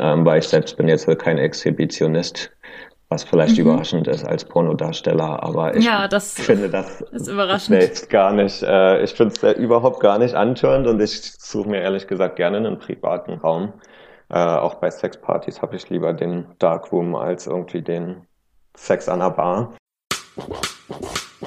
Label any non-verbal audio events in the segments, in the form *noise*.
ähm, weil ich selbst bin jetzt kein Exhibitionist, was vielleicht mhm. überraschend ist als Pornodarsteller, aber ich ja, das finde das *laughs* selbst gar nicht, äh, ich finde es überhaupt gar nicht antörend und ich suche mir ehrlich gesagt gerne einen privaten Raum. Äh, auch bei Sexpartys habe ich lieber den Darkroom als irgendwie den Sex an der Bar.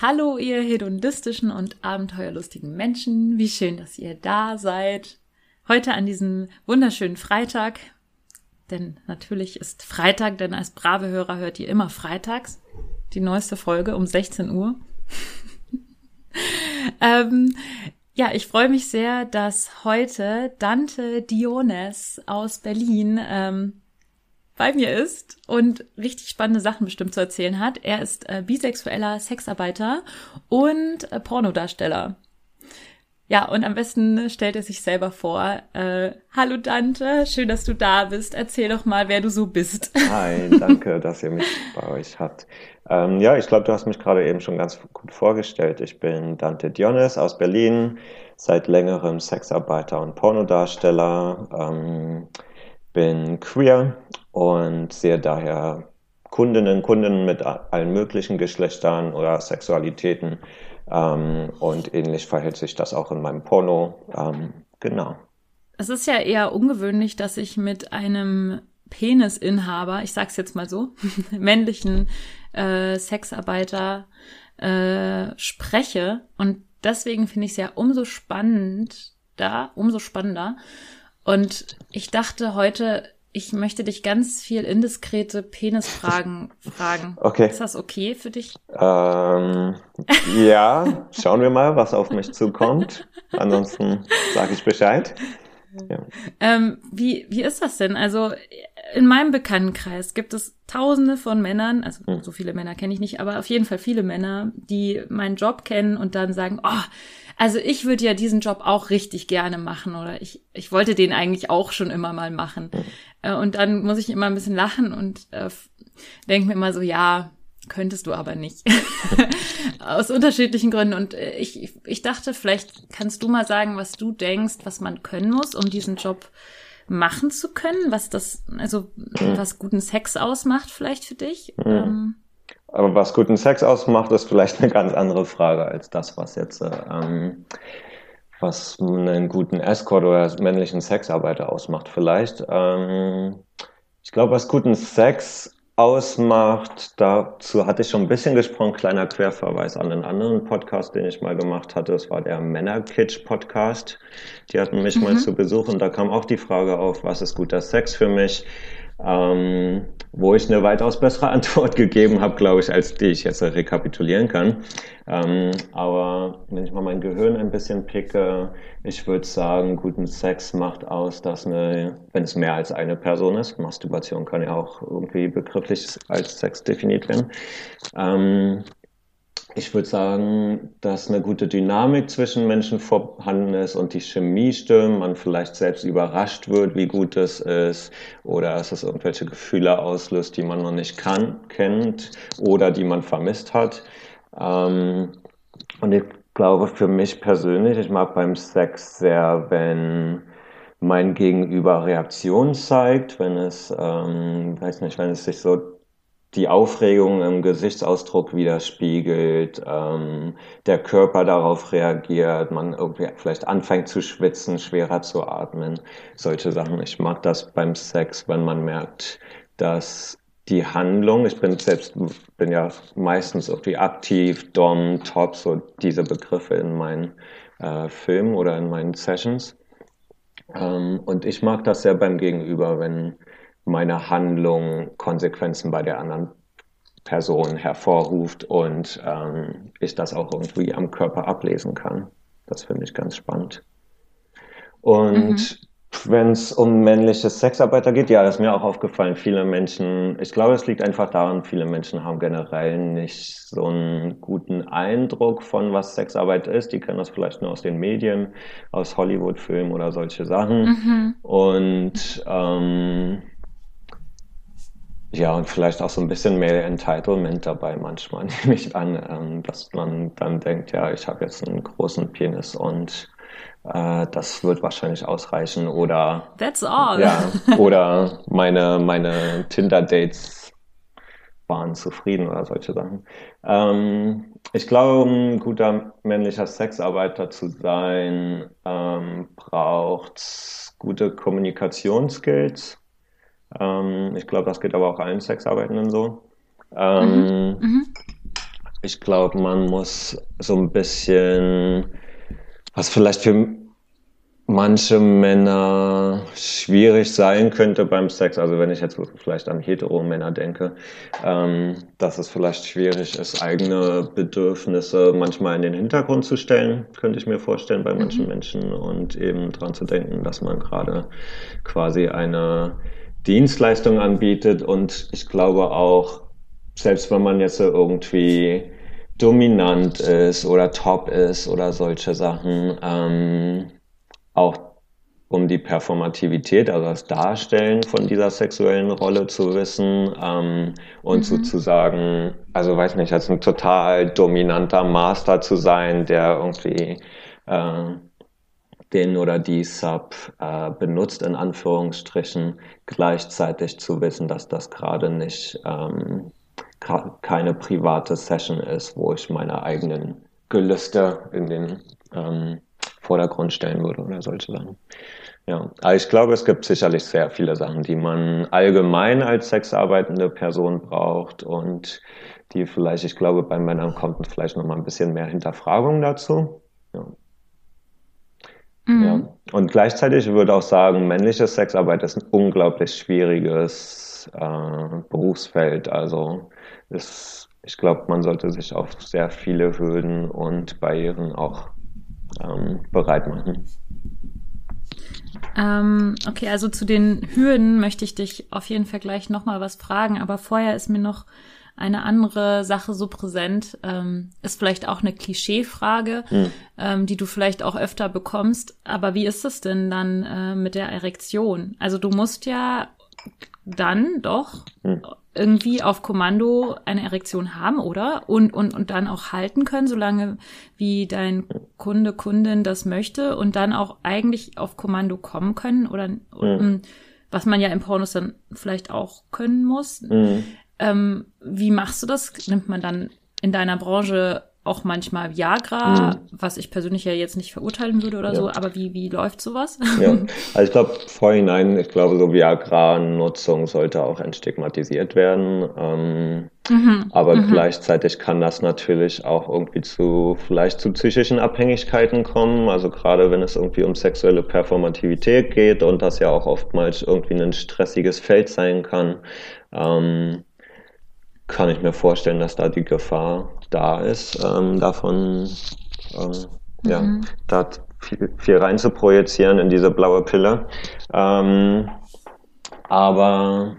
Hallo, ihr hedonistischen und abenteuerlustigen Menschen. Wie schön, dass ihr da seid. Heute an diesem wunderschönen Freitag. Denn natürlich ist Freitag, denn als brave Hörer hört ihr immer freitags die neueste Folge um 16 Uhr. *laughs* ähm, ja, ich freue mich sehr, dass heute Dante Diones aus Berlin ähm, bei mir ist und richtig spannende Sachen bestimmt zu erzählen hat. Er ist äh, bisexueller Sexarbeiter und äh, Pornodarsteller. Ja, und am besten stellt er sich selber vor. Äh, Hallo Dante, schön, dass du da bist. Erzähl doch mal, wer du so bist. *laughs* Hi, danke, dass ihr mich bei euch habt. Ähm, ja, ich glaube, du hast mich gerade eben schon ganz gut vorgestellt. Ich bin Dante Dionis aus Berlin, seit längerem Sexarbeiter und Pornodarsteller, ähm, bin queer und sehe daher Kundinnen, Kunden mit allen möglichen Geschlechtern oder Sexualitäten. Ähm, und ähnlich verhält sich das auch in meinem Porno. Ähm, genau. Es ist ja eher ungewöhnlich, dass ich mit einem Penisinhaber, ich sag's jetzt mal so, *laughs* männlichen äh, Sexarbeiter äh, spreche. Und deswegen finde ich es ja umso spannend da, umso spannender. Und ich dachte heute, ich möchte dich ganz viel indiskrete Penisfragen fragen. Okay. Ist das okay für dich? Ähm, ja, schauen wir mal, was auf mich zukommt. Ansonsten sage ich Bescheid. Ja. Ähm, wie, wie ist das denn? Also in meinem Bekanntenkreis gibt es tausende von Männern, also hm. so viele Männer kenne ich nicht, aber auf jeden Fall viele Männer, die meinen Job kennen und dann sagen, oh, also ich würde ja diesen Job auch richtig gerne machen oder ich, ich wollte den eigentlich auch schon immer mal machen. Mhm. und dann muss ich immer ein bisschen lachen und äh, denke mir immer so, ja, könntest du aber nicht. *laughs* Aus unterschiedlichen Gründen. Und äh, ich, ich dachte, vielleicht kannst du mal sagen, was du denkst, was man können muss, um diesen Job machen zu können, was das, also mhm. was guten Sex ausmacht vielleicht für dich. Mhm. Ähm, aber was guten Sex ausmacht, ist vielleicht eine ganz andere Frage als das, was jetzt ähm, was einen guten Escort oder männlichen Sexarbeiter ausmacht. Vielleicht. Ähm, ich glaube, was guten Sex ausmacht, dazu hatte ich schon ein bisschen gesprochen, kleiner Querverweis an einen anderen Podcast, den ich mal gemacht hatte. Das war der Männerkitsch-Podcast. Die hatten mich mhm. mal zu Besuch und da kam auch die Frage auf, was ist guter Sex für mich? Ähm, wo ich eine weitaus bessere *laughs* Antwort gegeben habe, glaube ich, als die ich jetzt rekapitulieren kann. Ähm, aber wenn ich mal mein Gehirn ein bisschen picke, ich würde sagen, guten Sex macht aus, dass eine, wenn es mehr als eine Person ist, Masturbation kann ja auch irgendwie begrifflich als Sex definiert werden, ähm, ich würde sagen, dass eine gute Dynamik zwischen Menschen vorhanden ist und die Chemie stimmt, man vielleicht selbst überrascht wird, wie gut es ist, oder dass es irgendwelche Gefühle auslöst, die man noch nicht kann, kennt oder die man vermisst hat. Ähm, und ich glaube, für mich persönlich, ich mag beim Sex sehr, wenn mein Gegenüber Reaktion zeigt, wenn es, ähm, weiß nicht, wenn es sich so die Aufregung im Gesichtsausdruck widerspiegelt, ähm, der Körper darauf reagiert, man irgendwie vielleicht anfängt zu schwitzen, schwerer zu atmen, solche Sachen. Ich mag das beim Sex, wenn man merkt, dass die Handlung, ich bin selbst, bin ja meistens irgendwie aktiv, Dom, Top, so diese Begriffe in meinen äh, Filmen oder in meinen Sessions. Ähm, und ich mag das sehr beim Gegenüber, wenn meine Handlung Konsequenzen bei der anderen Person hervorruft und ähm, ich das auch irgendwie am Körper ablesen kann. Das finde ich ganz spannend. Und mhm. Wenn es um männliche Sexarbeiter geht, ja, das ist mir auch aufgefallen. Viele Menschen, ich glaube, es liegt einfach daran, viele Menschen haben generell nicht so einen guten Eindruck von, was Sexarbeit ist. Die kennen das vielleicht nur aus den Medien, aus Hollywood-Filmen oder solche Sachen. Mhm. Und ähm, ja, und vielleicht auch so ein bisschen mehr Entitlement dabei manchmal, *laughs* nehme ich an, ähm, dass man dann denkt, ja, ich habe jetzt einen großen Penis und äh, das wird wahrscheinlich ausreichen. Oder That's all. Ja, *laughs* oder meine, meine Tinder-Dates waren zufrieden oder solche Sachen. Ähm, ich glaube, ein guter männlicher Sexarbeiter zu sein, ähm, braucht gute Kommunikationsskills. Ähm, ich glaube, das geht aber auch allen Sexarbeitenden so. Ähm, mhm. Mhm. Ich glaube, man muss so ein bisschen was vielleicht für manche Männer schwierig sein könnte beim Sex, also wenn ich jetzt vielleicht an hetero-Männer denke, ähm, dass es vielleicht schwierig ist, eigene Bedürfnisse manchmal in den Hintergrund zu stellen, könnte ich mir vorstellen bei manchen mhm. Menschen und eben dran zu denken, dass man gerade quasi eine Dienstleistung anbietet und ich glaube auch, selbst wenn man jetzt irgendwie dominant ist oder top ist oder solche Sachen. Ähm, auch um die Performativität, also das Darstellen von dieser sexuellen Rolle zu wissen ähm, und mhm. sozusagen, also weiß nicht, als ein total dominanter Master zu sein, der irgendwie äh, den oder die Sub äh, benutzt, in Anführungsstrichen, gleichzeitig zu wissen, dass das gerade nicht ähm, keine private Session ist, wo ich meine eigenen Gelüste in den ähm, Vordergrund stellen würde oder solche Sachen. Ja, aber ich glaube, es gibt sicherlich sehr viele Sachen, die man allgemein als sexarbeitende Person braucht und die vielleicht, ich glaube, bei Männern kommt vielleicht noch mal ein bisschen mehr Hinterfragung dazu. Ja. Mhm. ja. Und gleichzeitig würde auch sagen, männliche Sexarbeit ist ein unglaublich schwieriges äh, Berufsfeld. Also ist, ich glaube, man sollte sich auf sehr viele Hürden und Barrieren auch ähm, bereit machen. Ähm, okay, also zu den Hürden möchte ich dich auf jeden Fall gleich nochmal was fragen, aber vorher ist mir noch eine andere Sache so präsent, ähm, ist vielleicht auch eine Klischeefrage, hm. ähm, die du vielleicht auch öfter bekommst. Aber wie ist es denn dann äh, mit der Erektion? Also du musst ja dann doch hm irgendwie auf Kommando eine Erektion haben, oder? Und, und, und dann auch halten können, solange wie dein Kunde, Kundin das möchte und dann auch eigentlich auf Kommando kommen können oder, mhm. was man ja im Pornos dann vielleicht auch können muss. Mhm. Ähm, wie machst du das? Nimmt man dann in deiner Branche auch manchmal Viagra, mhm. was ich persönlich ja jetzt nicht verurteilen würde oder ja. so, aber wie, wie läuft sowas? Ja, *laughs* also ich glaube vorhinein, ich glaube so Viagra-Nutzung sollte auch entstigmatisiert werden, ähm, mhm. aber mhm. gleichzeitig kann das natürlich auch irgendwie zu, vielleicht zu psychischen Abhängigkeiten kommen, also gerade wenn es irgendwie um sexuelle Performativität geht und das ja auch oftmals irgendwie ein stressiges Feld sein kann, ähm, kann ich mir vorstellen, dass da die Gefahr da ist, ähm, davon ähm, mhm. ja, da viel, viel rein zu projizieren in diese blaue Pille. Ähm, aber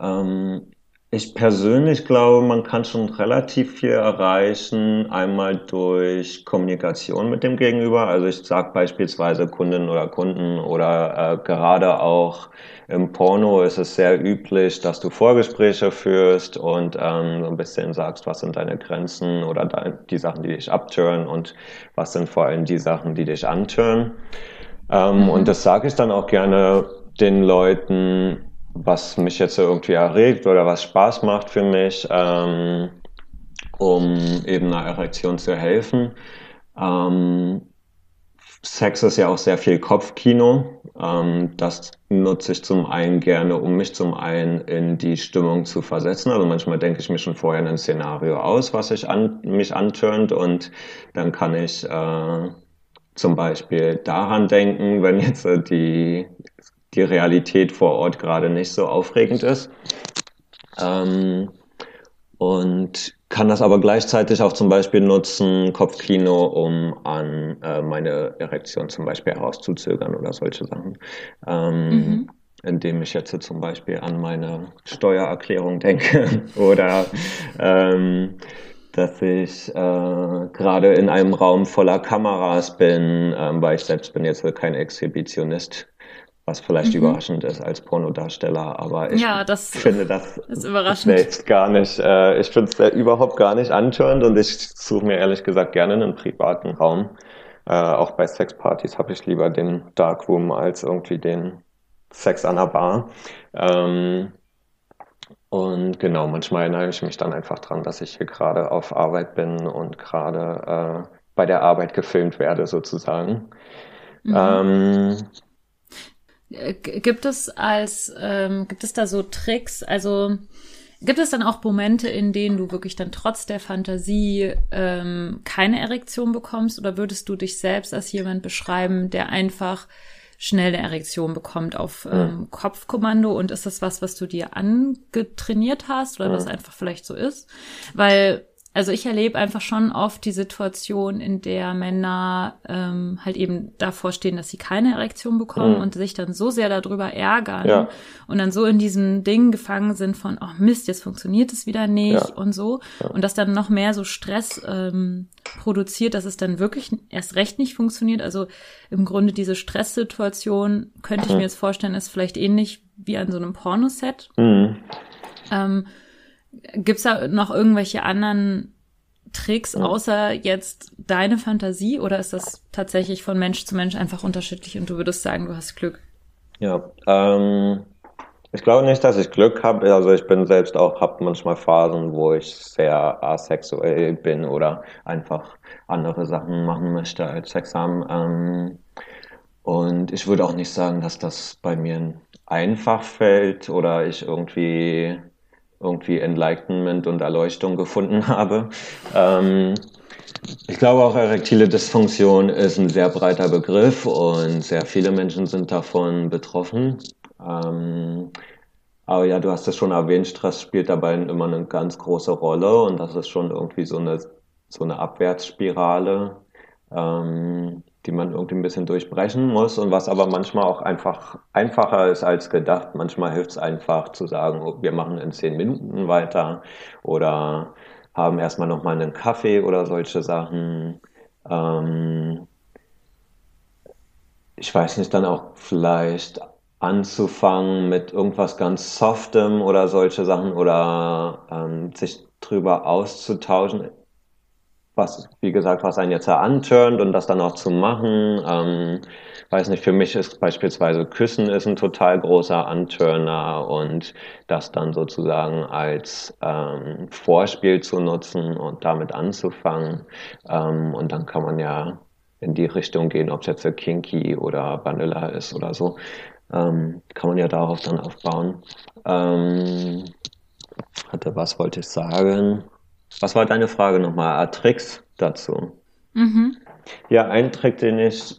ähm, ich persönlich glaube, man kann schon relativ viel erreichen, einmal durch Kommunikation mit dem Gegenüber. Also ich sage beispielsweise Kundinnen oder Kunden oder äh, gerade auch im Porno ist es sehr üblich, dass du Vorgespräche führst und ähm, so ein bisschen sagst, was sind deine Grenzen oder die Sachen, die dich abtören und was sind vor allem die Sachen, die dich antören. Ähm, mhm. Und das sage ich dann auch gerne den Leuten, was mich jetzt irgendwie erregt oder was Spaß macht für mich, ähm, um eben einer Erektion zu helfen. Ähm, Sex ist ja auch sehr viel Kopfkino. Ähm, das nutze ich zum einen gerne, um mich zum einen in die Stimmung zu versetzen. Also manchmal denke ich mir schon vorher ein Szenario aus, was ich an, mich antörnt und dann kann ich äh, zum Beispiel daran denken, wenn jetzt die die Realität vor Ort gerade nicht so aufregend ist. Ähm, und kann das aber gleichzeitig auch zum Beispiel nutzen, Kopfkino, um an äh, meine Erektion zum Beispiel herauszuzögern oder solche Sachen. Ähm, mhm. Indem ich jetzt zum Beispiel an meine Steuererklärung denke *laughs* oder ähm, dass ich äh, gerade in einem Raum voller Kameras bin, ähm, weil ich selbst bin jetzt kein Exhibitionist was vielleicht mhm. überraschend ist als Pornodarsteller, aber ich ja, das finde das *laughs* ist überraschend. selbst gar nicht, äh, ich finde es überhaupt gar nicht antörend und ich suche mir ehrlich gesagt gerne einen privaten Raum. Äh, auch bei Sexpartys habe ich lieber den Darkroom als irgendwie den Sex an der Bar. Ähm, und genau, manchmal erinnere ich mich dann einfach dran, dass ich hier gerade auf Arbeit bin und gerade äh, bei der Arbeit gefilmt werde sozusagen. Mhm. Ähm, äh, gibt es als, ähm, gibt es da so Tricks? Also gibt es dann auch Momente, in denen du wirklich dann trotz der Fantasie ähm, keine Erektion bekommst? Oder würdest du dich selbst als jemand beschreiben, der einfach schnell eine Erektion bekommt auf ähm, Kopfkommando? Und ist das was, was du dir angetrainiert hast oder ja. was einfach vielleicht so ist? Weil also ich erlebe einfach schon oft die Situation, in der Männer ähm, halt eben davor stehen, dass sie keine Erektion bekommen mhm. und sich dann so sehr darüber ärgern ja. und dann so in diesem Ding gefangen sind von, oh Mist, jetzt funktioniert es wieder nicht ja. und so. Ja. Und das dann noch mehr so Stress ähm, produziert, dass es dann wirklich erst recht nicht funktioniert. Also im Grunde diese Stresssituation könnte ich mhm. mir jetzt vorstellen, ist vielleicht ähnlich wie an so einem Pornoset. Mhm. Ähm, Gibt's da noch irgendwelche anderen Tricks außer jetzt deine Fantasie oder ist das tatsächlich von Mensch zu Mensch einfach unterschiedlich und du würdest sagen, du hast Glück? Ja, ähm, ich glaube nicht, dass ich Glück habe. Also ich bin selbst auch, habe manchmal Phasen, wo ich sehr asexuell bin oder einfach andere Sachen machen möchte als Sex haben. Ähm, und ich würde auch nicht sagen, dass das bei mir einfach fällt oder ich irgendwie irgendwie Enlightenment und Erleuchtung gefunden habe. Ähm, ich glaube auch erektile Dysfunktion ist ein sehr breiter Begriff und sehr viele Menschen sind davon betroffen. Ähm, aber ja, du hast es schon erwähnt, Stress spielt dabei immer eine ganz große Rolle und das ist schon irgendwie so eine, so eine Abwärtsspirale. Ähm, die man irgendwie ein bisschen durchbrechen muss und was aber manchmal auch einfach einfacher ist als gedacht. Manchmal hilft es einfach zu sagen, oh, wir machen in zehn Minuten weiter oder haben erstmal nochmal einen Kaffee oder solche Sachen. Ähm ich weiß nicht, dann auch vielleicht anzufangen mit irgendwas ganz Softem oder solche Sachen oder ähm, sich drüber auszutauschen was, wie gesagt, was einen jetzt ja anturnt und das dann auch zu machen. Ähm, weiß nicht, für mich ist beispielsweise Küssen ist ein total großer Anturner und das dann sozusagen als ähm, Vorspiel zu nutzen und damit anzufangen. Ähm, und dann kann man ja in die Richtung gehen, ob es jetzt Kinky oder Vanilla ist oder so. Ähm, kann man ja darauf dann aufbauen. Ähm, hatte, was wollte ich sagen? Was war deine Frage nochmal? Ah, Tricks dazu? Mhm. Ja, ein Trick, den ich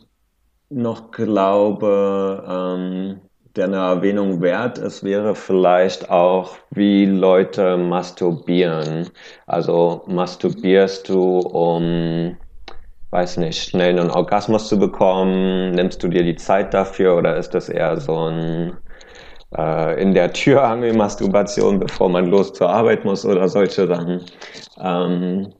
noch glaube, ähm, der eine Erwähnung wert ist, wäre vielleicht auch, wie Leute masturbieren. Also masturbierst du, um, weiß nicht, schnell einen Orgasmus zu bekommen? Nimmst du dir die Zeit dafür oder ist das eher so ein äh, in der Türangel-Masturbation, bevor man los zur Arbeit muss oder solche Sachen. Ähm,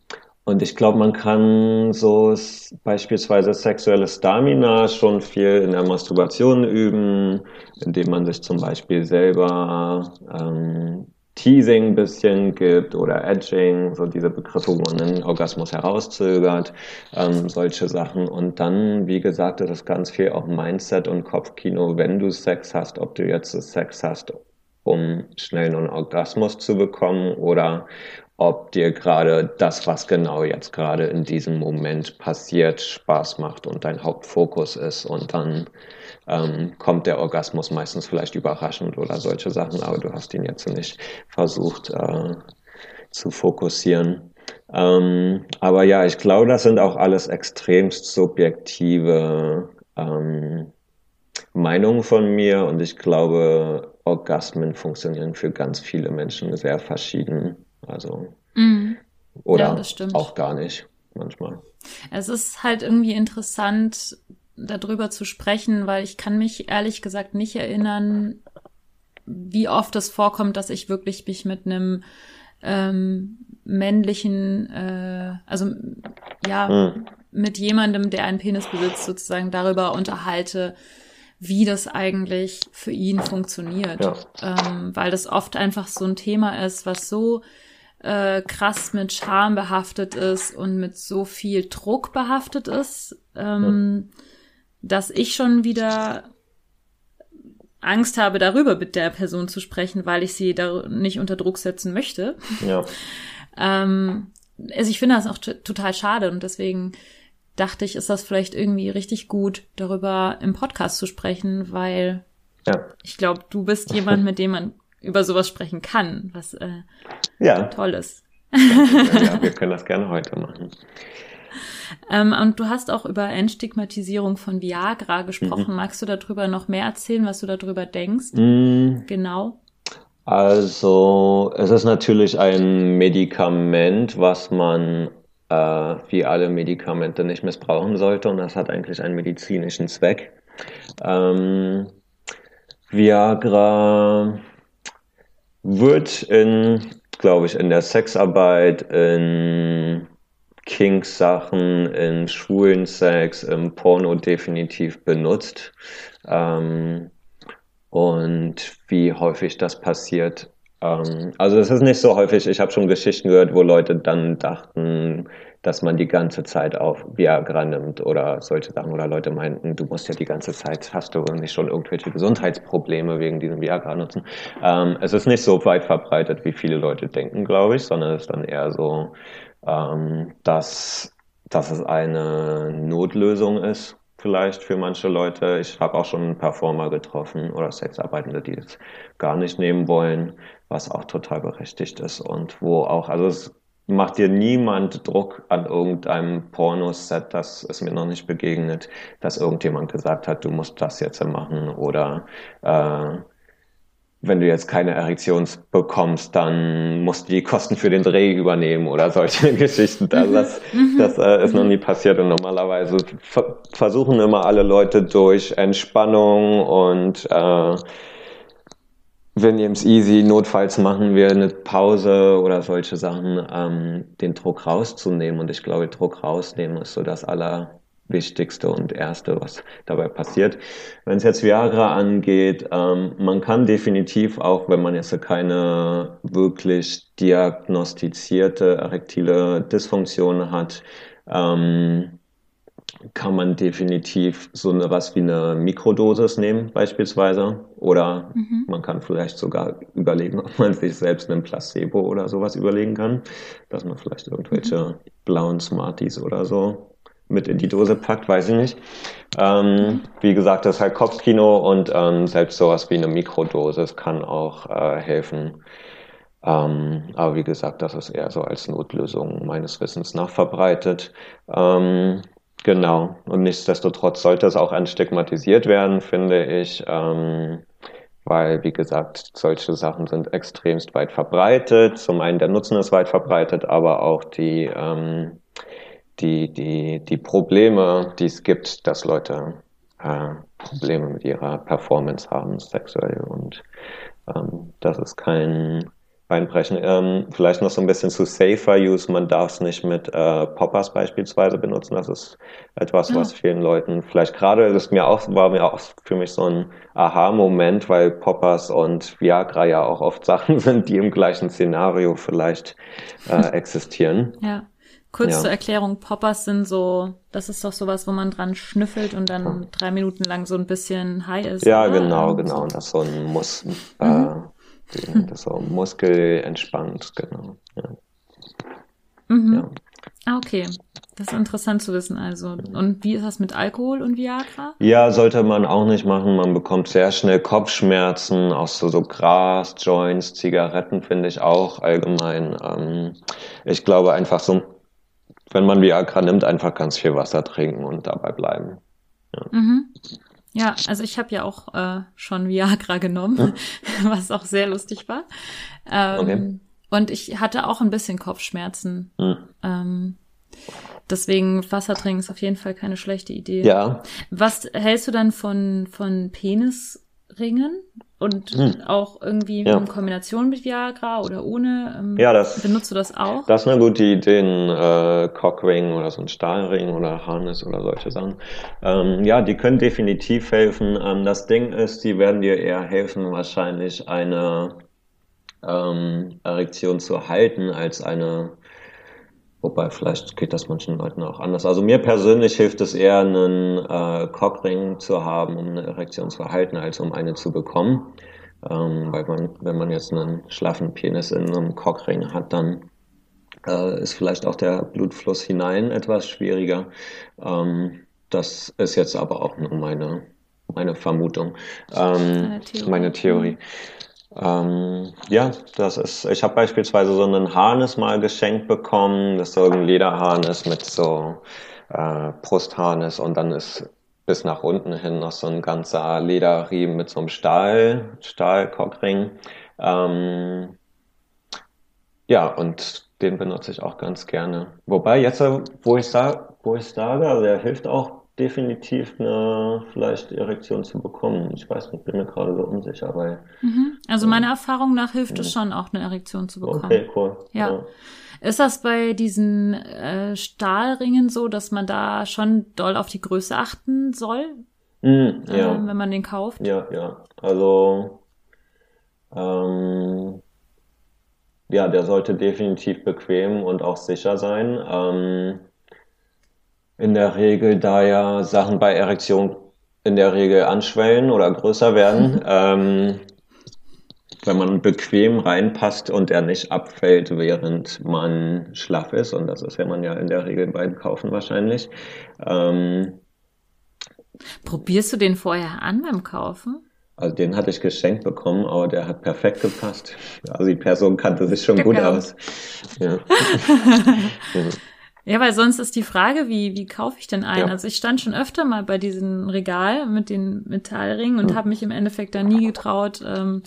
und ich glaube, man kann so beispielsweise sexuelle Stamina schon viel in der Masturbation üben, indem man sich zum Beispiel selber ähm, Teasing ein bisschen gibt oder Edging, so diese Begriffe, wo man den Orgasmus herauszögert, ähm, solche Sachen. Und dann, wie gesagt, ist es ganz viel auch Mindset und Kopfkino, wenn du Sex hast, ob du jetzt Sex hast, um schnell einen Orgasmus zu bekommen oder ob dir gerade das, was genau jetzt gerade in diesem Moment passiert, Spaß macht und dein Hauptfokus ist und dann ähm, kommt der Orgasmus meistens vielleicht überraschend oder solche Sachen, aber du hast ihn jetzt nicht versucht äh, zu fokussieren. Ähm, aber ja, ich glaube, das sind auch alles extremst subjektive ähm, Meinungen von mir und ich glaube, Orgasmen funktionieren für ganz viele Menschen sehr verschieden. Also Mhm. oder Ja, das stimmt. auch gar nicht manchmal. Es ist halt irgendwie interessant, darüber zu sprechen, weil ich kann mich ehrlich gesagt nicht erinnern, wie oft es vorkommt, dass ich wirklich mich mit einem ähm, männlichen, äh, also ja, Hm. mit jemandem, der einen Penis besitzt, sozusagen darüber unterhalte, wie das eigentlich für ihn funktioniert. Ja. Ähm, weil das oft einfach so ein Thema ist, was so äh, krass mit Scham behaftet ist und mit so viel Druck behaftet ist, ähm, dass ich schon wieder Angst habe, darüber mit der Person zu sprechen, weil ich sie da nicht unter Druck setzen möchte. Ja. *laughs* Ähm, also ich finde das auch total schade und deswegen dachte ich, ist das vielleicht irgendwie richtig gut, darüber im Podcast zu sprechen, weil Ja. ich glaube, du bist jemand, *laughs* mit dem man über sowas sprechen kann, was äh, Ja. toll ist. ja, wir können das gerne heute machen. *laughs* Ähm, und du hast auch über Entstigmatisierung von Viagra Mhm. gesprochen. Magst du darüber noch mehr erzählen, was du darüber denkst? Mm, Genau. Also, es ist natürlich ein Medikament, was man äh, wie alle Medikamente nicht missbrauchen sollte und das hat eigentlich einen medizinischen Zweck. Ähm, Viagra wird in, glaube ich, in der Sexarbeit, in Kink-Sachen, in schwulen Sex, im Porno definitiv benutzt. Ähm, und wie häufig das passiert. Ähm, also es ist nicht so häufig. Ich habe schon Geschichten gehört, wo Leute dann dachten, dass man die ganze Zeit auf Viagra nimmt oder solche Sachen. Oder Leute meinten, du musst ja die ganze Zeit, hast du nicht schon irgendwelche Gesundheitsprobleme wegen diesem Viagra nutzen. Ähm, es ist nicht so weit verbreitet, wie viele Leute denken, glaube ich, sondern es ist dann eher so, ähm, dass, dass es eine Notlösung ist vielleicht für manche Leute. Ich habe auch schon Performer getroffen oder Sexarbeitende, die es gar nicht nehmen wollen, was auch total berechtigt ist und wo auch, also es macht dir niemand Druck an irgendeinem Pornoset, das ist mir noch nicht begegnet, dass irgendjemand gesagt hat, du musst das jetzt machen oder äh, wenn du jetzt keine Erektion bekommst, dann musst du die *laughs* Kosten für den Dreh übernehmen oder solche *laughs* Geschichten. Also das, das äh, ist noch nie passiert und normalerweise ver versuchen immer alle Leute durch Entspannung und äh, wir nehmen es easy, notfalls machen wir eine Pause oder solche Sachen, ähm, den Druck rauszunehmen. Und ich glaube, Druck rausnehmen ist so das Allerwichtigste und Erste, was dabei passiert. Wenn es jetzt Viagra angeht, ähm, man kann definitiv auch, wenn man jetzt keine wirklich diagnostizierte erektile Dysfunktion hat, ähm, kann man definitiv so eine was wie eine Mikrodosis nehmen beispielsweise oder Mhm. man kann vielleicht sogar überlegen, ob man sich selbst einen Placebo oder sowas überlegen kann, dass man vielleicht irgendwelche blauen Smarties oder so mit in die Dose packt, weiß ich nicht. Ähm, wie gesagt, das ist halt Kopfkino und ähm, selbst sowas wie eine Mikrodosis kann auch äh, helfen. Ähm, aber wie gesagt, das ist eher so als Notlösung meines Wissens nach verbreitet. Ähm, genau. Und nichtsdestotrotz sollte es auch entstigmatisiert werden, finde ich. Ähm, weil, wie gesagt, solche Sachen sind extremst weit verbreitet. Zum einen der Nutzen ist weit verbreitet, aber auch die, ähm, die, die, die Probleme, die es gibt, dass Leute äh, Probleme mit ihrer Performance haben, sexuell. Und ähm, das ist kein Einbrechen. Ähm, vielleicht noch so ein bisschen zu Safer Use. Man darf es nicht mit äh, Poppers beispielsweise benutzen. Das ist etwas, Ah. was vielen Leuten vielleicht gerade, das mir auch, war mir auch für mich so ein Aha-Moment, weil Poppers und Viagra ja auch oft *laughs* Sachen sind, die im gleichen Szenario vielleicht äh, *laughs* existieren. Ja. Kurz Ja. zur Erklärung, Poppers sind so, das ist doch sowas, wo man dran schnüffelt und dann drei Minuten lang so ein bisschen high ist. Ja, oder? genau, Ähm, genau. so. Und das so ein Mus äh, Mhm. die- das so Muskel entspannt, genau. Ja. Mhm. Ja. Ah, okay. Das ist interessant zu wissen also. Und wie ist das mit Alkohol und Viagra? Ja, sollte man auch nicht machen. Man bekommt sehr schnell Kopfschmerzen, auch so, so Gras, Joints, Zigaretten finde ich auch allgemein. Ähm, ich glaube einfach so, wenn man Viagra nimmt, einfach ganz viel Wasser trinken und dabei bleiben. Mhm. Ja, also ich habe ja auch äh, schon Viagra genommen, *laughs* was auch sehr lustig war. Ähm, Okay. Und ich hatte auch ein bisschen Kopfschmerzen. Hm. Ähm, deswegen Wasser trinken ist auf jeden Fall keine schlechte Idee. Ja, Was hältst du dann von, von Penisringen? Und Hm. auch irgendwie Ja. in Kombination mit Viagra oder ohne? Ähm, Ja, das- benutzt du das auch? das ist eine gute Idee, ein äh, Cockring oder so ein Stahlring oder Harness oder solche Sachen. Ähm, ja, die können definitiv helfen. Ähm, das Ding ist, die werden dir eher helfen, wahrscheinlich eine ähm, Erektion zu halten, als eine Wobei, vielleicht geht das manchen Leuten auch anders. Also mir persönlich hilft es eher, einen äh, Cockring zu haben, um eine Erektion zu erhalten, als um eine zu bekommen. Ähm, weil man, wenn man jetzt einen schlaffen Penis in einem Cockring hat, dann äh, ist vielleicht auch der Blutfluss hinein etwas schwieriger. Ähm, das ist jetzt aber auch nur meine, meine Vermutung, ähm, Theorie. meine Theorie. Ähm, ja, das ist, ich habe beispielsweise so einen Harness mal geschenkt bekommen, das ist so ein Lederharness mit so äh, Brustharness und dann ist bis nach unten hin noch so ein ganzer Lederriemen mit so einem Stahl, Stahlcockring. Ähm, ja, und den benutze ich auch ganz gerne. Wobei jetzt, wo ich sage, wo ich sage, also der hilft auch definitiv eine vielleicht Erektion zu bekommen. Ich weiß nicht, bin mir gerade so unsicher, weil Mhm. Also meiner Erfahrung nach hilft es schon, auch eine Erektion zu bekommen. okay, cool. Ja. Ist das bei diesen äh, Stahlringen so, dass man da schon doll auf die Größe achten soll, ja. ähm, wenn man den kauft? Ja, ja. Also, ähm, ja, der sollte definitiv bequem und auch sicher sein. Ähm, in der Regel, da ja Sachen bei Erektion in der Regel anschwellen oder größer werden, ähm, wenn man bequem reinpasst und er nicht abfällt, während man schlaff ist, und das ist ja man ja in der Regel beim Kaufen wahrscheinlich, ähm, Probierst du den vorher an beim Kaufen? Also den hatte ich geschenkt bekommen, aber der hat perfekt gepasst. Also die Person kannte sich schon gut Genau. aus. Ja. *laughs* ja. Ja, weil sonst ist die Frage, wie, wie kaufe ich denn einen? Ja. Also ich stand schon öfter mal bei diesem Regal mit den Metallringen und habe mich im Endeffekt da nie getraut, ähm,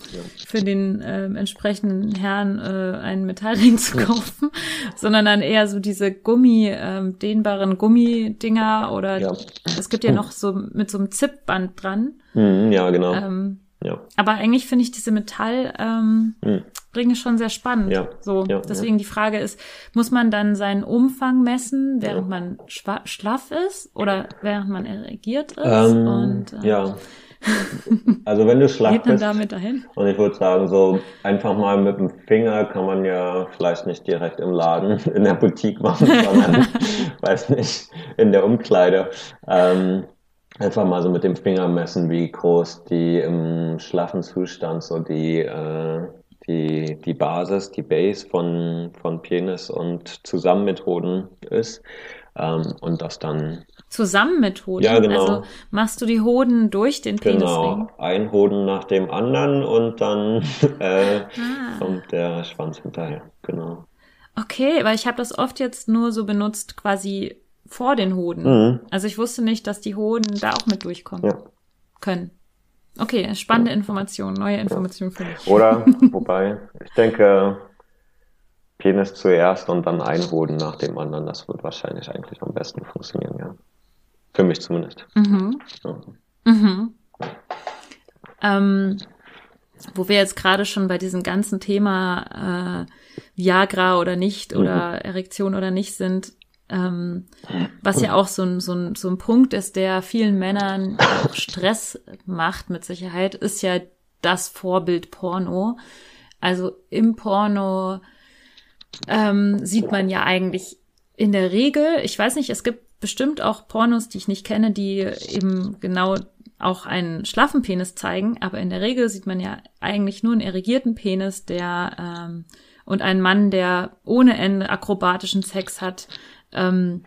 für den ähm, entsprechenden Herrn äh, einen Metallring zu kaufen, *laughs* sondern dann eher so diese Gummi, ähm, dehnbaren Gummidinger oder Ja. es gibt ja noch so mit so einem Zipband dran. Mhm, ja, genau. Ähm, ja. aber eigentlich finde ich diese Metallringe ähm, Mhm. Ringe schon sehr spannend. Ja, So, ja, deswegen die Frage ist, muss man dann seinen Umfang messen, während Ja. man schlaff ist oder während man erregiert ist? Ähm, und äh, ja. *laughs* Also wenn du schlaff bist, damit dahin? und ich würde sagen, so einfach mal mit dem Finger kann man ja vielleicht nicht direkt im Laden in der Boutique machen, *laughs* sondern, weiß nicht, in der Umkleide. Ähm, einfach mal so mit dem Finger messen, wie groß die im schlaffen Zustand so die, äh, die, die Basis, die Base von, von Penis und Zusammenmethoden ist. Ähm, und das dann Zusammen mit Hoden? Ja, genau. Also machst du die Hoden durch den Penisring? Genau, ein Hoden nach dem anderen und dann *laughs* äh, Ah. kommt der Schwanz hinterher. Genau. Okay, weil ich habe das oft jetzt nur so benutzt, quasi vor den Hoden. Mhm. Also ich wusste nicht, dass die Hoden da auch mit durchkommen Ja. können. Okay, spannende Information, neue Information für mich. Oder, *laughs* wobei, ich denke, Penis zuerst und dann ein Hoden nach dem anderen, das wird wahrscheinlich eigentlich am besten funktionieren, ja. Für mich zumindest. Mhm. Ja. Mhm. Ähm, wo wir jetzt gerade schon bei diesem ganzen Thema äh, Viagra oder nicht oder Erektion oder nicht sind, ähm, was ja auch so ein, so, ein, so ein Punkt ist, der vielen Männern Stress macht mit Sicherheit, ist ja das Vorbild Porno. Also im Porno ähm, sieht man ja eigentlich in der Regel, ich weiß nicht, es gibt bestimmt auch Pornos, die ich nicht kenne, die eben genau auch einen schlaffen Penis zeigen, aber in der Regel sieht man ja eigentlich nur einen erregierten Penis, der ähm, und einen Mann, der ohne Ende akrobatischen Sex hat. Ähm,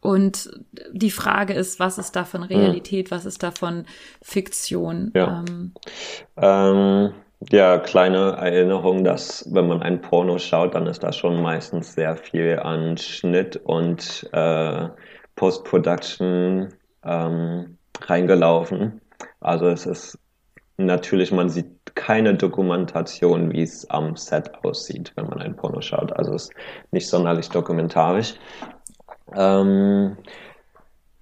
und die Frage ist, was ist davon Realität, was ist davon Fiktion? Ja. Ähm, Ähm, ja, kleine Erinnerung, dass wenn man ein Porno schaut, dann ist da schon meistens sehr viel an Schnitt und äh, Post-Production ähm, reingelaufen. Also es ist natürlich, man sieht keine Dokumentation, wie es am Set aussieht, wenn man ein Porno schaut. Also es ist nicht sonderlich dokumentarisch. Ähm,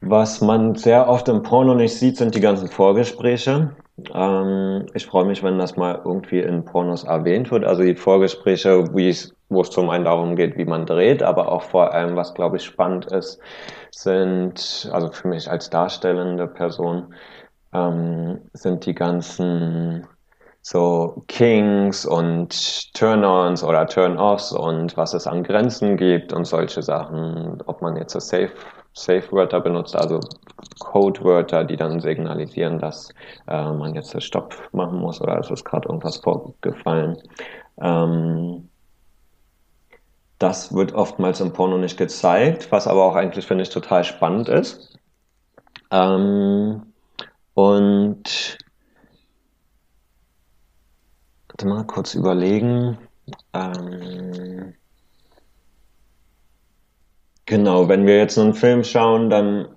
was man sehr oft im Porno nicht sieht, sind die ganzen Vorgespräche. Ähm, ich freue mich, wenn das mal irgendwie in Pornos erwähnt wird. Also die Vorgespräche, wo es zum einen darum geht, wie man dreht, aber auch vor allem, was glaube ich spannend ist, sind, also für mich als darstellende Person, ähm, sind die ganzen so Kings und Turn-ons oder Turn-offs und was es an Grenzen gibt und solche Sachen, ob man jetzt so Safe Safe-Wörter benutzt, also Codewörter, die dann signalisieren, dass äh, man jetzt Stopp machen muss oder es ist gerade irgendwas vorgefallen. Ähm, das wird oftmals im Porno nicht gezeigt, was aber auch eigentlich, finde ich, total spannend ist. Ähm, und warte mal kurz überlegen. Ähm, Genau, wenn wir jetzt einen Film schauen, dann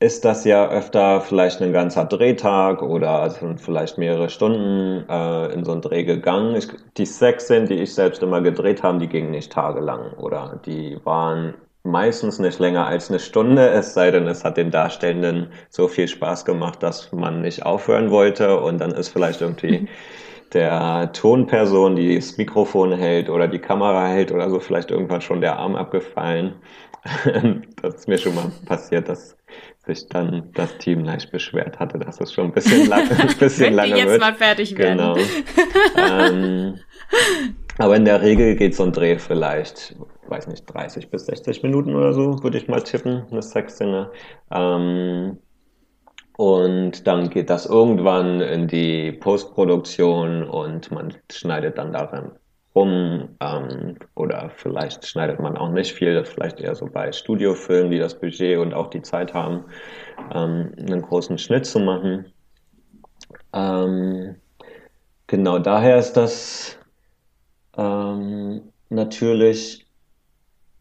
ist das ja öfter vielleicht ein ganzer Drehtag oder sind vielleicht mehrere Stunden äh, in so einen Dreh gegangen. Ich, die Sexszenen, die ich selbst immer gedreht habe, die gingen nicht tagelang oder die waren meistens nicht länger als eine Stunde, es sei denn, es hat den Darstellenden so viel Spaß gemacht, dass man nicht aufhören wollte und dann ist vielleicht irgendwie der Tonperson, die das Mikrofon hält oder die Kamera hält oder so, vielleicht irgendwann schon der Arm abgefallen. *laughs* das ist mir schon mal passiert, dass sich dann das Team leicht beschwert hatte, dass es schon ein bisschen, lang, *laughs* ein bisschen lange jetzt wird. mal fertig werden. Genau. *laughs* ähm, aber in der Regel geht so ein Dreh vielleicht, weiß nicht, 30 bis 60 Minuten oder so, würde ich mal tippen, eine Sexszene. Ähm, und dann geht das irgendwann in die Postproduktion und man schneidet dann daran rum. Ähm, oder vielleicht schneidet man auch nicht viel, vielleicht eher so bei Studiofilmen, die das Budget und auch die Zeit haben, ähm, einen großen Schnitt zu machen. Ähm, genau daher ist das ähm, natürlich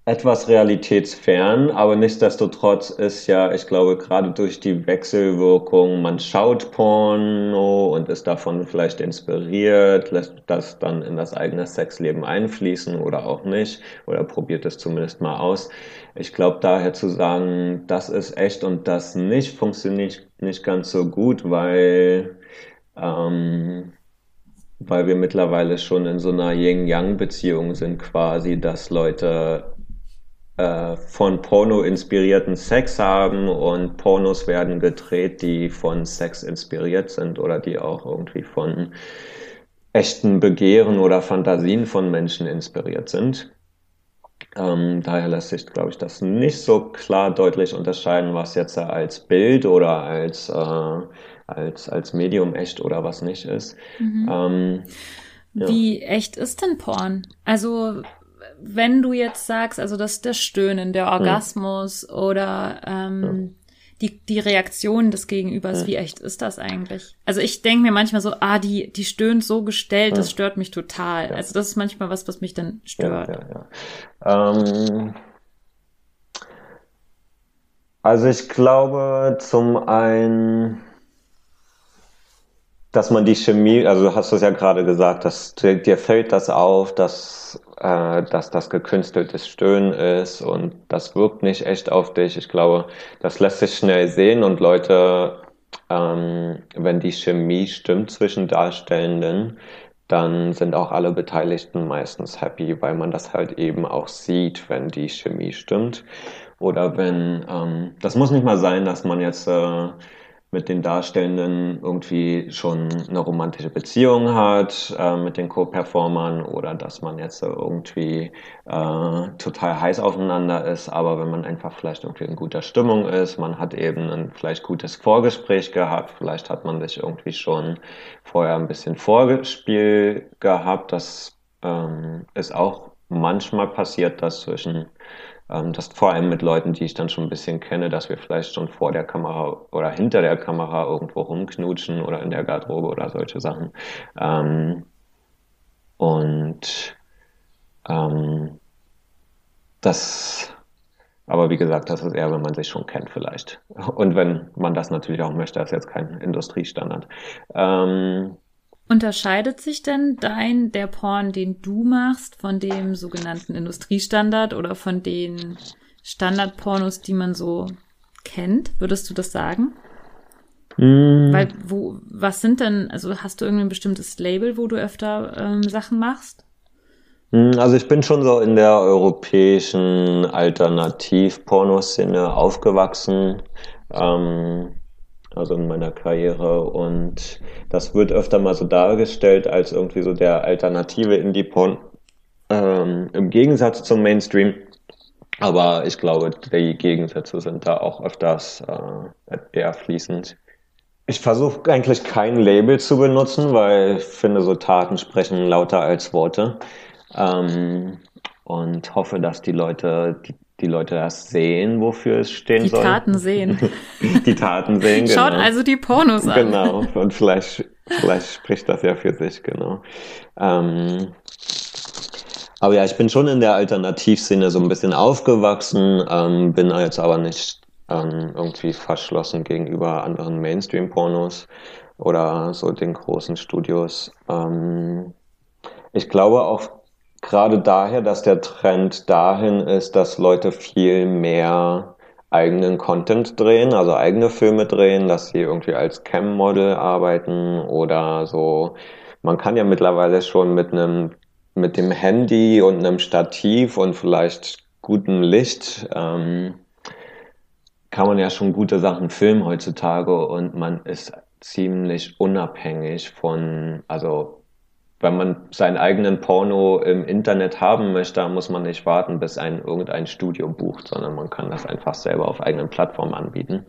etwas realitätsfern, aber nichtsdestotrotz ist ja, ich glaube, gerade durch die Wechselwirkung, man schaut Porno und ist davon vielleicht inspiriert, lässt das dann in das eigene Sexleben einfließen oder auch nicht oder probiert es zumindest mal aus. Ich glaube daher zu sagen, das ist echt und das nicht, funktioniert nicht ganz so gut, weil ähm, weil wir mittlerweile schon in so einer Yin-Yang-Beziehung sind quasi, dass Leute äh, von Porno inspirierten Sex haben und Pornos werden gedreht, die von Sex inspiriert sind oder die auch irgendwie von echten Begehren oder Fantasien von Menschen inspiriert sind. Ähm, daher lässt sich, glaube ich, das nicht so klar deutlich unterscheiden, was jetzt als Bild oder als, äh, als, als Medium echt oder was nicht ist. Mhm. Ähm, ja. Wie echt ist denn Porn? Also wenn du jetzt sagst, also das, das Stöhnen, der Orgasmus mhm. oder ähm, ja. die, die Reaktion des Gegenübers, ja. wie echt ist das eigentlich? Also ich denke mir manchmal so, ah, die, die stöhnt so gestellt, das stört mich total. Also das ist manchmal was, was mich dann stört. Ähm, also ich glaube zum einen dass man die Chemie, also du hast es ja gerade gesagt, dass dir, dir fällt das auf, dass, äh, dass das gekünsteltes Stöhnen ist und das wirkt nicht echt auf dich. Ich glaube, das lässt sich schnell sehen und Leute, ähm, wenn die Chemie stimmt zwischen Darstellenden, dann sind auch alle Beteiligten meistens happy, weil man das halt eben auch sieht, wenn die Chemie stimmt. Oder wenn, ähm, das muss nicht mal sein, dass man jetzt äh, mit den Darstellenden irgendwie schon eine romantische Beziehung hat äh, mit den Co-Performern oder dass man jetzt irgendwie äh, total heiß aufeinander ist, aber wenn man einfach vielleicht irgendwie in guter Stimmung ist, man hat eben ein vielleicht gutes Vorgespräch gehabt, vielleicht hat man sich irgendwie schon vorher ein bisschen Vorspiel gehabt, das ähm, ist auch manchmal passiert, dass zwischen ähm, das vor allem mit Leuten, die ich dann schon ein bisschen kenne, dass wir vielleicht schon vor der Kamera oder hinter der Kamera irgendwo rumknutschen oder in der Garderobe oder solche Sachen. Ähm, und ähm, das, aber wie gesagt, das ist eher, wenn man sich schon kennt vielleicht. Und wenn man das natürlich auch möchte, das ist jetzt kein Industriestandard. Ähm, Unterscheidet sich denn dein, der Porn, den du machst, von dem sogenannten Industriestandard oder von den Standardpornos, die man so kennt? Würdest du das sagen? Mm, Weil, wo, was sind denn, also hast du irgendwie ein bestimmtes Label, wo du öfter ähm, Sachen machst? mm, Also ich bin schon so in der europäischen Alternativ-Pornoszene aufgewachsen, ähm, also in meiner Karriere und das wird öfter mal so dargestellt als irgendwie so der alternative Indie-Porn ähm, im Gegensatz zum Mainstream. Aber ich glaube, die Gegensätze sind da auch öfters äh, eher fließend. Ich versuche eigentlich kein Label zu benutzen, weil ich finde, so Taten sprechen lauter als Worte. Ähm, und hoffe, dass die Leute, die, die Leute das sehen, wofür es stehen Die soll. Taten sehen. *laughs* Die Taten sehen, genau. Schaut also die Pornos an. Genau, und vielleicht, vielleicht spricht das ja für sich, genau. Ähm, aber ja, ich bin schon in der Alternativszene so ein bisschen aufgewachsen, ähm, bin jetzt aber nicht ähm, irgendwie verschlossen gegenüber anderen Mainstream-Pornos oder so den großen Studios. Ähm, ich glaube auch gerade daher, dass der Trend dahin ist, dass Leute viel mehr eigenen Content drehen, also eigene Filme drehen, dass sie irgendwie als Cam-Model arbeiten oder so. Man kann ja mittlerweile schon mit einem, mit dem Handy und einem Stativ und vielleicht gutem Licht, ähm, kann man ja schon gute Sachen filmen heutzutage und man ist ziemlich unabhängig von, also wenn man seinen eigenen Porno im Internet haben möchte, muss man nicht warten, bis ein irgendein Studio bucht, sondern man kann das einfach selber auf eigenen Plattformen anbieten.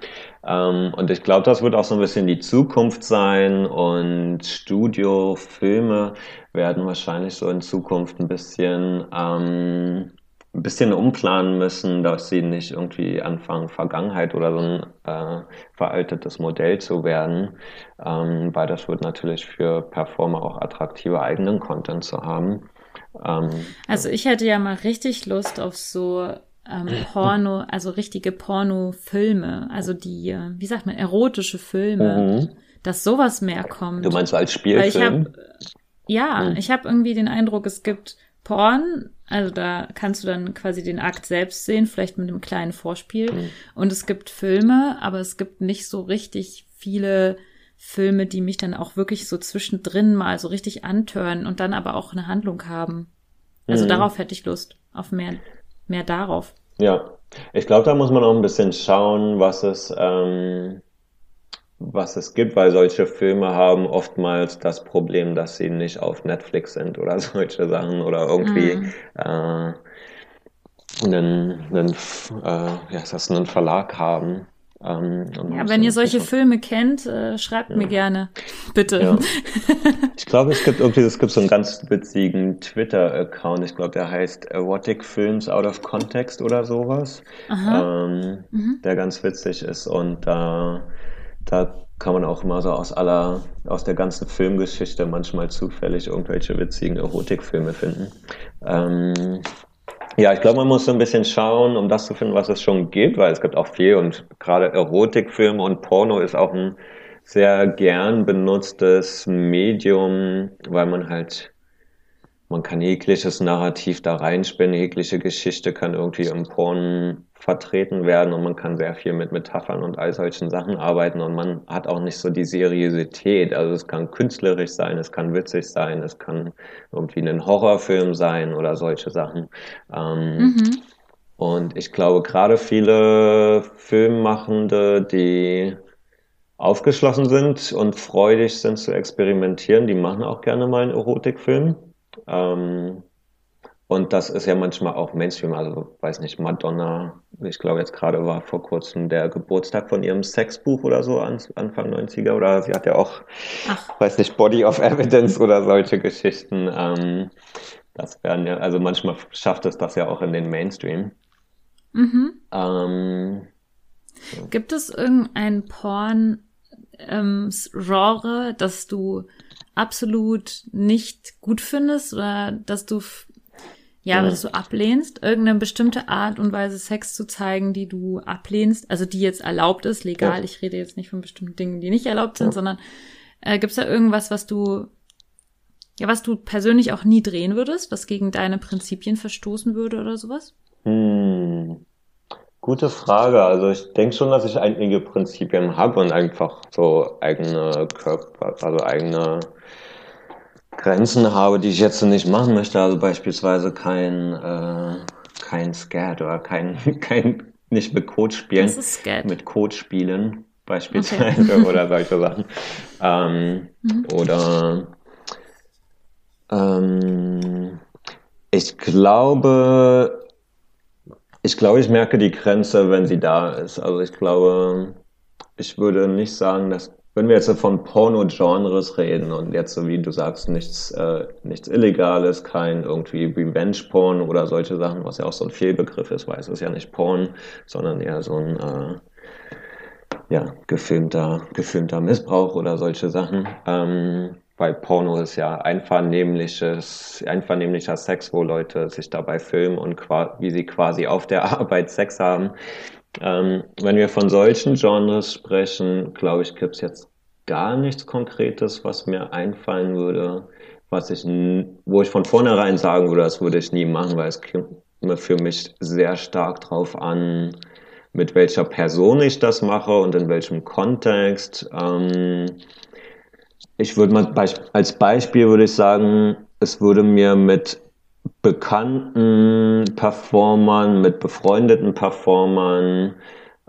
Ähm, und ich glaube, das wird auch so ein bisschen die Zukunft sein und Studiofilme werden wahrscheinlich so in Zukunft ein bisschen ähm, ein bisschen umplanen müssen, dass sie nicht irgendwie anfangen, Vergangenheit oder so ein äh, veraltetes Modell zu werden, ähm, weil das wird natürlich für Performer auch attraktiver, eigenen Content zu haben. Ähm, Also ich hätte ja mal richtig Lust auf so ähm, *clears throat* Porno, also richtige Pornofilme, also die, äh, wie sagt man, erotische Filme, mhm. dass sowas mehr kommt. Du meinst als Weil ich Spielfilm? habe, ja, Mhm. ich habe irgendwie den Eindruck, es gibt Porn, also da kannst du dann quasi den Akt selbst sehen, vielleicht mit einem kleinen Vorspiel. Mhm. Und es gibt Filme, aber es gibt nicht so richtig viele Filme, die mich dann auch wirklich so zwischendrin mal so richtig antören und dann aber auch eine Handlung haben. Also Mhm. darauf hätte ich Lust, auf mehr, mehr darauf. Ja, ich glaube, da muss man auch ein bisschen schauen, was es, ähm, was es gibt, weil solche Filme haben oftmals das Problem, dass sie nicht auf Netflix sind oder *laughs* solche Sachen oder irgendwie Mhm. äh, einen, einen, äh, heißt das, einen Verlag haben. Ähm, Ja, wenn ihr solche schauen. Filme kennt, äh, schreibt mir gerne. Bitte. Ja. *laughs* Ich glaube, es gibt irgendwie, es gibt so einen ganz witzigen Twitter-Account. Ich glaube, der heißt Erotic Films Out of Context oder sowas. Ähm, Mhm. der ganz witzig ist und da, da kann man auch immer so aus aller, aus der ganzen Filmgeschichte manchmal zufällig irgendwelche witzigen Erotikfilme finden. Ähm, ja, ich glaube, man muss so ein bisschen schauen, um das zu finden, was es schon gibt, weil es gibt auch viel und gerade Erotikfilme und Porno ist auch ein sehr gern benutztes Medium, weil man halt, man kann jegliches Narrativ da reinspinnen, jegliche Geschichte kann irgendwie im Porn vertreten werden und man kann sehr viel mit Metaphern und all solchen Sachen arbeiten und man hat auch nicht so die Seriosität. Also es kann künstlerisch sein, es kann witzig sein, es kann irgendwie ein Horrorfilm sein oder solche Sachen. Ähm, Mhm. und ich glaube, gerade viele Filmmachende, die aufgeschlossen sind und freudig sind zu experimentieren, die machen auch gerne mal einen Erotikfilm. Ähm, und das ist ja manchmal auch Mainstream, also weiß nicht, Madonna, ich glaube jetzt gerade war vor kurzem der Geburtstag von ihrem Sexbuch oder so, an, Anfang 90er, oder sie hat ja auch, Ach. weiß nicht, Body of Evidence oder solche Geschichten. Ähm, das werden ja, also manchmal schafft es das ja auch in den Mainstream. Mhm. Ähm, Gibt es irgendein Porn ähm, das du absolut nicht gut findest oder dass du ja, Ja. dass du ablehnst, irgendeine bestimmte Art und Weise Sex zu zeigen, die du ablehnst, also die jetzt erlaubt ist, legal. Ja. Ich rede jetzt nicht von bestimmten Dingen, die nicht erlaubt sind, Ja. sondern äh, gibt es da irgendwas, was du Ja, was du persönlich auch nie drehen würdest, was gegen deine Prinzipien verstoßen würde oder sowas? Hm. Gute Frage. Also ich denke schon, dass ich einige Prinzipien habe und einfach so eigene Körper, also eigene Grenzen habe, die ich jetzt nicht machen möchte. Also beispielsweise kein, äh, kein Skat oder kein, *laughs* kein, nicht mit Code spielen. Das ist Skat. Mit Code spielen beispielsweise okay. *laughs* oder solche Sachen. Ähm, mhm. Oder ähm, ich glaube, ich glaube, ich merke die Grenze, wenn sie da ist. Also ich glaube, ich würde nicht sagen, dass wenn wir jetzt von Porno-Genres reden und jetzt so wie du sagst, nichts, äh, nichts Illegales, kein irgendwie Revenge-Porn oder solche Sachen, was ja auch so ein Fehlbegriff ist, weil es ist ja nicht Porn, sondern eher so ein äh, ja, gefilmter, gefilmter Missbrauch oder solche Sachen. Ähm, weil Porno ist ja einvernehmliches, einvernehmlicher Sex, wo Leute sich dabei filmen und wie sie quasi auf der *laughs* Arbeit Sex haben. Ähm, wenn wir von solchen Genres sprechen, glaube ich, gibt's jetzt gar nichts Konkretes, was mir einfallen würde, was ich, wo ich von vornherein sagen würde, das würde ich nie machen, weil es kommt für mich sehr stark drauf an, mit welcher Person ich das mache und in welchem Kontext. Ähm, ich würde mal als Beispiel würde ich sagen, es würde mir mit bekannten Performern, mit befreundeten Performern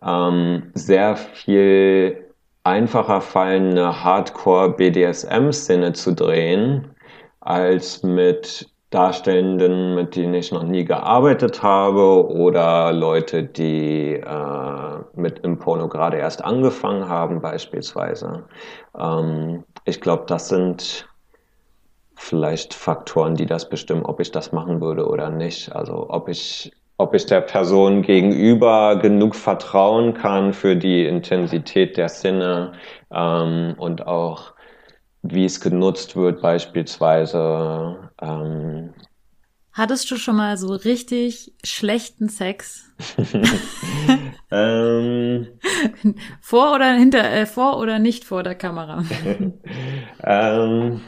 ähm, sehr viel einfacher fallen, eine Hardcore-BDSM-Szene zu drehen, als mit Darstellenden, mit denen ich noch nie gearbeitet habe oder Leute, die äh, mit im Porno gerade erst angefangen haben beispielsweise. Ähm, ich glaube, das sind vielleicht Faktoren, die das bestimmen, ob ich das machen würde oder nicht. Also ob ich ob ich der Person gegenüber genug vertrauen kann für die Intensität der Sinne ähm, und auch wie es genutzt wird beispielsweise. Ähm, Hattest du schon mal so richtig schlechten Sex? *laughs* ähm, vor oder hinter, äh, vor oder nicht vor der Kamera? *laughs* ähm,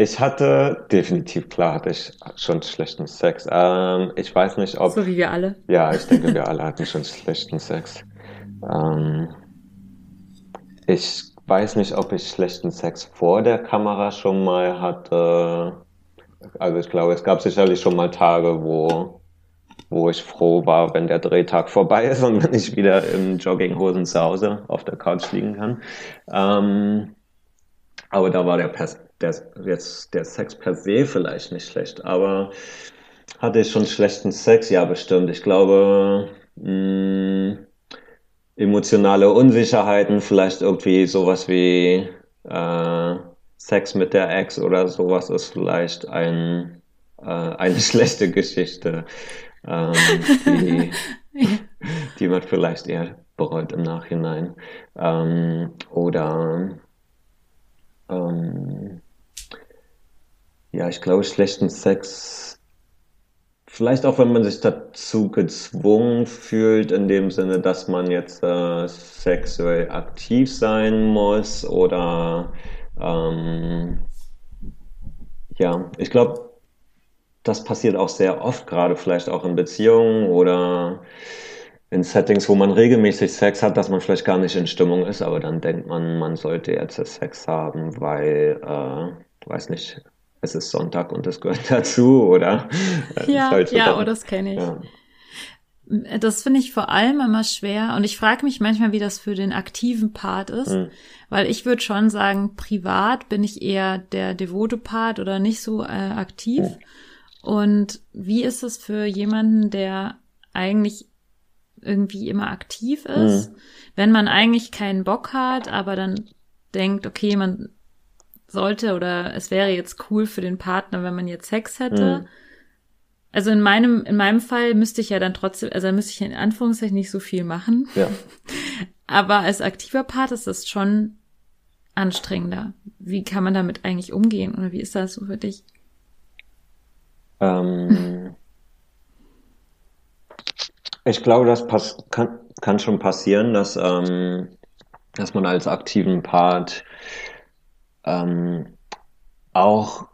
ich hatte definitiv klar hatte ich schon schlechten Sex. Ähm, ich weiß nicht, ob so wie wir alle. Ja, ich denke, wir alle hatten schon schlechten Sex. Ähm, ich weiß nicht, ob ich schlechten Sex vor der Kamera schon mal hatte. Also ich glaube, es gab sicherlich schon mal Tage, wo, wo ich froh war, wenn der Drehtag vorbei ist und *laughs* wenn ich wieder in Jogginghosen zu Hause auf der Couch liegen kann. Ähm, aber da war der, der, jetzt der Sex per se vielleicht nicht schlecht. Aber hatte ich schon schlechten Sex? Ja, bestimmt. Ich glaube, mh, mm, emotionale Unsicherheiten, vielleicht irgendwie sowas wie äh, Sex mit der Ex oder sowas ist vielleicht ein, äh, eine *laughs* schlechte Geschichte, ähm, die, *laughs* die man vielleicht eher bereut im Nachhinein. Ähm, oder ähm, ja, ich glaube, schlechten Sex Vielleicht auch, wenn man sich dazu gezwungen fühlt, in dem Sinne, dass man jetzt äh, sexuell aktiv sein muss oder ähm, ja, ich glaube, das passiert auch sehr oft, gerade vielleicht auch in Beziehungen oder in Settings, wo man regelmäßig Sex hat, dass man vielleicht gar nicht in Stimmung ist, aber dann denkt man, man sollte jetzt Sex haben, weil, äh, weiß nicht, es ist Sonntag und das gehört *laughs* dazu, oder? Ja, ja, oh, das kenne ich. Ja. Das finde ich vor allem immer schwer und ich frage mich manchmal, wie das für den aktiven Part ist, mhm. weil ich würde schon sagen, privat bin ich eher der devote Part oder nicht so äh, aktiv. Mhm. Und wie ist es für jemanden, der eigentlich irgendwie immer aktiv ist, mhm. wenn man eigentlich keinen Bock hat, aber dann denkt, okay, man sollte oder es wäre jetzt cool für den Partner, wenn man jetzt Sex hätte. Mhm. Also in meinem, in meinem Fall müsste ich ja dann trotzdem, also müsste ich in Anführungszeichen nicht so viel machen. Ja. *laughs* Aber als aktiver Part ist das schon anstrengender. Wie kann man damit eigentlich umgehen oder wie ist das so für dich? Ähm, *laughs* ich glaube, das pass kann, kann schon passieren, dass, ähm, dass man als aktiven Part ähm, auch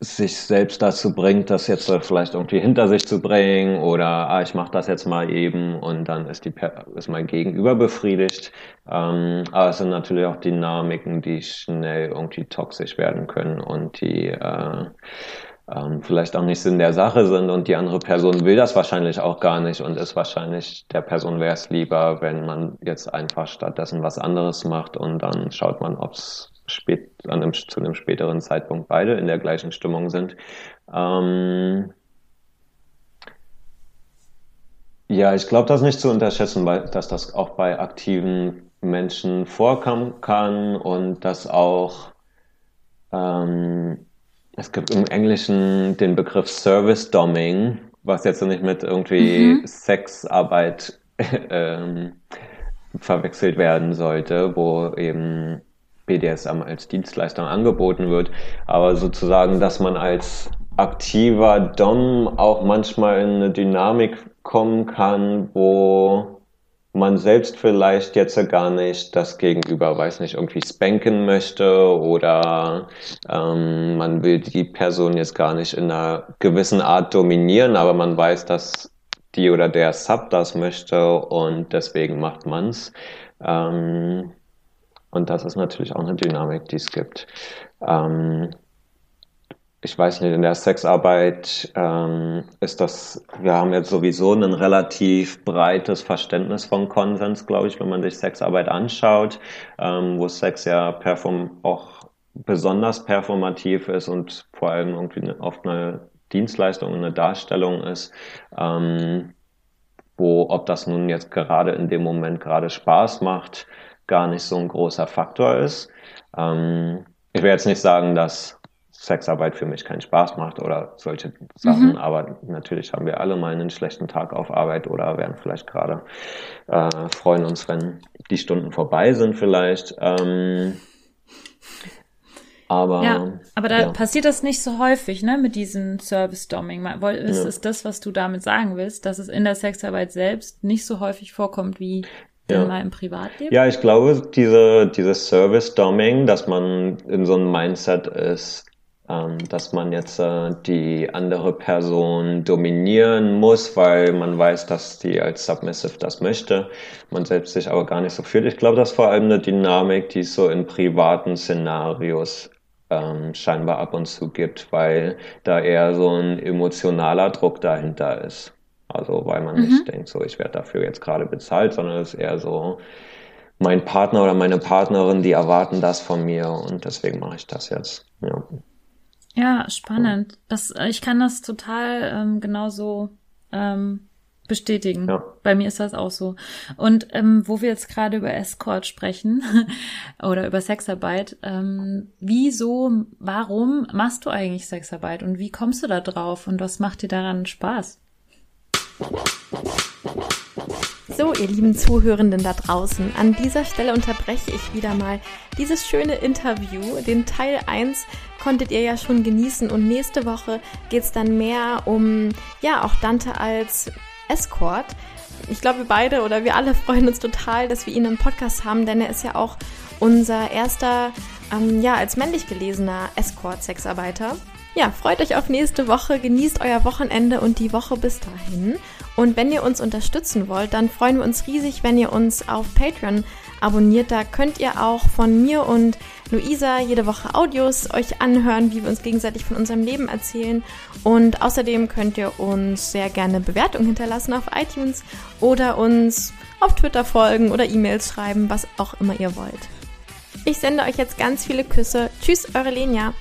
sich selbst dazu bringt, das jetzt vielleicht irgendwie hinter sich zu bringen oder ah, ich mache das jetzt mal eben und dann ist die ist mein Gegenüber befriedigt. Ähm, aber es sind natürlich auch Dynamiken, die schnell irgendwie toxisch werden können und die äh, ähm, vielleicht auch nicht Sinn der Sache sind und die andere Person will das wahrscheinlich auch gar nicht und ist wahrscheinlich der Person wäre es lieber, wenn man jetzt einfach stattdessen was anderes macht und dann schaut man, ob es spät, an einem, zu einem späteren Zeitpunkt beide in der gleichen Stimmung sind. Ähm ja, ich glaube, das nicht zu unterschätzen, weil, dass das auch bei aktiven Menschen vorkommen kann und dass auch ähm, es gibt im Englischen den Begriff Service Doming, was jetzt nicht mit irgendwie mhm. Sexarbeit *laughs* ähm, verwechselt werden sollte, wo eben BDSM als Dienstleistung angeboten wird, aber sozusagen, dass man als aktiver Dom auch manchmal in eine Dynamik kommen kann, wo man selbst vielleicht jetzt gar nicht das Gegenüber, weiß nicht, irgendwie spanken möchte oder ähm, man will die Person jetzt gar nicht in einer gewissen Art dominieren, aber man weiß, dass die oder der Sub das möchte und deswegen macht man's. Ähm, und das ist natürlich auch eine Dynamik, die es gibt. Ähm, ich weiß nicht, in der Sexarbeit ähm, ist das, wir haben jetzt sowieso ein relativ breites Verständnis von Konsens, glaube ich, wenn man sich Sexarbeit anschaut, ähm, wo Sex ja perform auch besonders performativ ist und vor allem irgendwie eine, oft eine Dienstleistung, eine Darstellung ist. Ähm, wo, ob das nun jetzt gerade in dem Moment gerade Spaß macht, gar nicht so ein großer Faktor ist. Ähm, ich will jetzt nicht sagen, dass Sexarbeit für mich keinen Spaß macht oder solche Sachen, mhm. aber natürlich haben wir alle mal einen schlechten Tag auf Arbeit oder werden vielleicht gerade äh, freuen uns, wenn die Stunden vorbei sind vielleicht. Ähm, aber, ja, aber da ja. passiert das nicht so häufig, ne, mit diesem Service-Domming. Ist, ja. ist das, was du damit sagen willst, dass es in der Sexarbeit selbst nicht so häufig vorkommt wie ja. in meinem Privatleben? Ja, ich glaube, diese, dieses Service-Domming, dass man in so einem Mindset ist, ähm, dass man jetzt äh, die andere Person dominieren muss, weil man weiß, dass die als Submissive das möchte, man selbst sich aber gar nicht so fühlt. Ich glaube, das ist vor allem eine Dynamik, die es so in privaten Szenarios ähm, scheinbar ab und zu gibt, weil da eher so ein emotionaler Druck dahinter ist. Also weil man mhm. nicht denkt, so ich werde dafür jetzt gerade bezahlt, sondern es ist eher so, mein Partner oder meine Partnerin, die erwarten das von mir und deswegen mache ich das jetzt. Ja, ja spannend. Das, äh, ich kann das total ähm, genauso ähm, bestätigen. Ja. Bei mir ist das auch so. Und ähm, wo wir jetzt gerade über Escort sprechen *laughs* oder über Sexarbeit, ähm, wieso, warum machst du eigentlich Sexarbeit und wie kommst du da drauf und was macht dir daran Spaß? So, ihr lieben Zuhörenden da draußen, an dieser Stelle unterbreche ich wieder mal dieses schöne Interview. Den Teil 1 konntet ihr ja schon genießen und nächste Woche geht es dann mehr um, ja, auch Dante als Escort. Ich glaube, wir beide oder wir alle *laughs* freuen uns total, dass wir ihn im Podcast haben, denn er ist ja auch unser erster, ähm, ja, als männlich gelesener Escort-Sexarbeiter. Ja, freut euch auf nächste Woche, genießt euer Wochenende und die Woche bis dahin. Und wenn ihr uns unterstützen wollt, dann freuen wir uns riesig, wenn ihr uns auf Patreon abonniert. Da könnt ihr auch von mir und Luisa jede Woche Audios euch anhören, wie wir uns gegenseitig von unserem Leben erzählen. Und außerdem könnt ihr uns sehr gerne Bewertungen hinterlassen auf iTunes oder uns auf Twitter folgen oder E-Mails schreiben, was auch immer ihr wollt. Ich sende euch jetzt ganz viele Küsse. Tschüss, eure Lenia.